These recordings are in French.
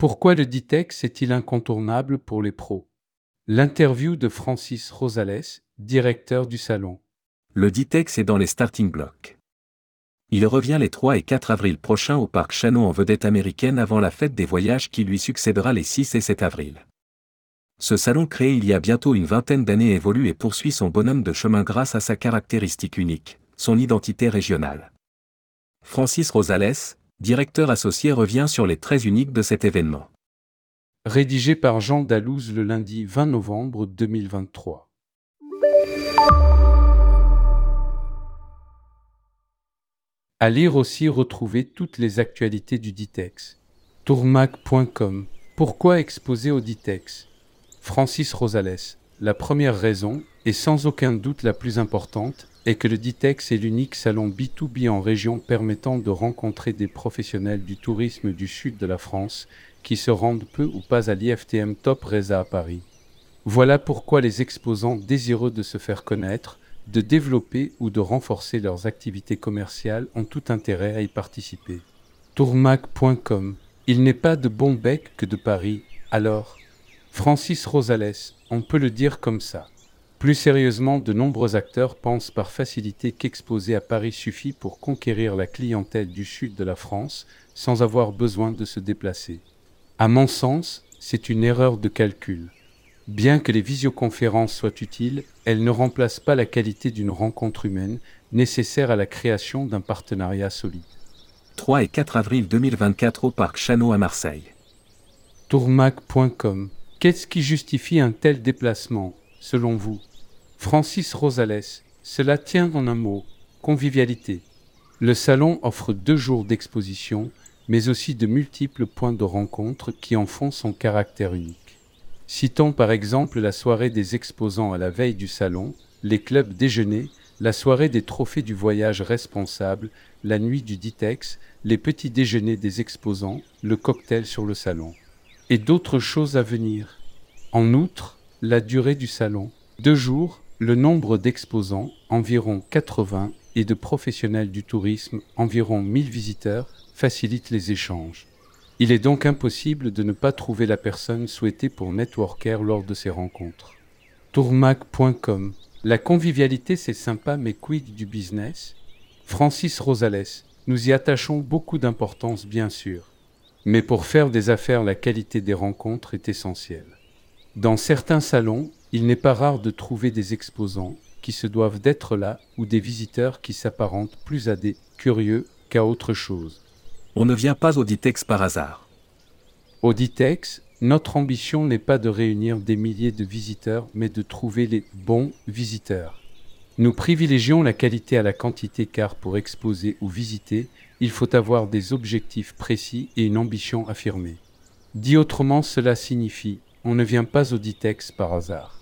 Pourquoi le Ditex est-il incontournable pour les pros? L'interview de Francis Rosales, directeur du salon. Le Ditex est dans les starting blocks. Il revient les 3 et 4 avril prochains au parc Chano en vedette américaine avant la fête des voyages qui lui succédera les 6 et 7 avril. Ce salon créé il y a bientôt une vingtaine d'années évolue et poursuit son bonhomme de chemin grâce à sa caractéristique unique, son identité régionale. Francis Rosales, directeur associé revient sur les traits uniques de cet événement. Rédigé par Jean Dalouse le lundi 20 novembre 2023. À lire aussi retrouver toutes les actualités du Ditex. Tourmac.com. Pourquoi exposer au Ditex? Francis Rosales. La première raison, et sans aucun doute la plus importante, est que le Ditex est l'unique salon B2B en région permettant de rencontrer des professionnels du tourisme du sud de la France qui se rendent peu ou pas à l'IFTM Top Reza à Paris. Voilà pourquoi les exposants désireux de se faire connaître, de développer ou de renforcer leurs activités commerciales ont tout intérêt à y participer. Tourmac.com Il n'est pas de bon bec que de Paris, alors Francis Rosales, on peut le dire comme ça. Plus sérieusement, de nombreux acteurs pensent par facilité qu'exposer à Paris suffit pour conquérir la clientèle du sud de la France sans avoir besoin de se déplacer. À mon sens, c'est une erreur de calcul. Bien que les visioconférences soient utiles, elles ne remplacent pas la qualité d'une rencontre humaine nécessaire à la création d'un partenariat solide. 3 et 4 avril 2024 au Parc Chano à Marseille. Tourmac.com Qu'est-ce qui justifie un tel déplacement, selon vous? Francis Rosales, cela tient en un mot, convivialité. Le salon offre deux jours d'exposition, mais aussi de multiples points de rencontre qui en font son caractère unique. Citons par exemple la soirée des exposants à la veille du salon, les clubs déjeuners, la soirée des trophées du voyage responsable, la nuit du Ditex, les petits déjeuners des exposants, le cocktail sur le salon. Et d'autres choses à venir. En outre, la durée du salon. Deux jours, le nombre d'exposants, environ 80, et de professionnels du tourisme, environ 1000 visiteurs, facilite les échanges. Il est donc impossible de ne pas trouver la personne souhaitée pour networker lors de ces rencontres. Tourmac.com La convivialité c'est sympa mais quid du business? Francis Rosales Nous y attachons beaucoup d'importance bien sûr. Mais pour faire des affaires la qualité des rencontres est essentielle. Dans certains salons, il n'est pas rare de trouver des exposants qui se doivent d'être là ou des visiteurs qui s'apparentent plus à des curieux qu'à autre chose. On ne vient pas au Ditex par hasard. Au Ditex, notre ambition n'est pas de réunir des milliers de visiteurs, mais de trouver les bons visiteurs. Nous privilégions la qualité à la quantité car pour exposer ou visiter, il faut avoir des objectifs précis et une ambition affirmée. Dit autrement, cela signifie on ne vient pas au Ditex par hasard.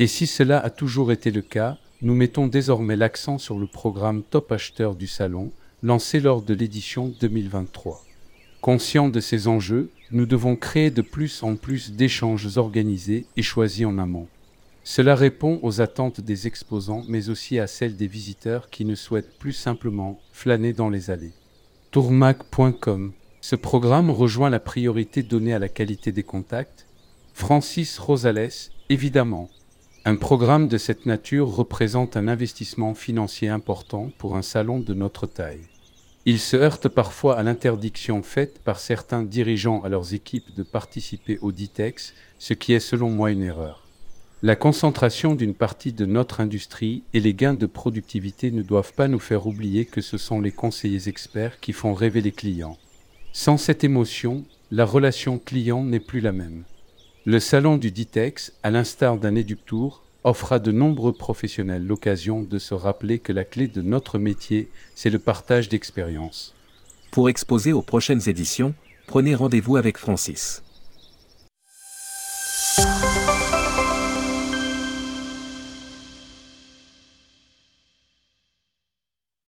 Et si cela a toujours été le cas, nous mettons désormais l'accent sur le programme Top Acheteur du Salon, lancé lors de l'édition 2023. Conscients de ces enjeux, nous devons créer de plus en plus d'échanges organisés et choisis en amont. Cela répond aux attentes des exposants, mais aussi à celles des visiteurs qui ne souhaitent plus simplement flâner dans les allées. Tourmac.com Ce programme rejoint la priorité donnée à la qualité des contacts. Francis Rosales, évidemment, un programme de cette nature représente un investissement financier important pour un salon de notre taille. Il se heurte parfois à l'interdiction faite par certains dirigeants à leurs équipes de participer au DITEX, ce qui est selon moi une erreur. La concentration d'une partie de notre industrie et les gains de productivité ne doivent pas nous faire oublier que ce sont les conseillers experts qui font rêver les clients. Sans cette émotion, la relation client n'est plus la même. Le salon du Ditex, à l'instar d'un Éductour, offre à de nombreux professionnels l'occasion de se rappeler que la clé de notre métier, c'est le partage d'expériences. Pour exposer aux prochaines éditions, prenez rendez-vous avec Francis.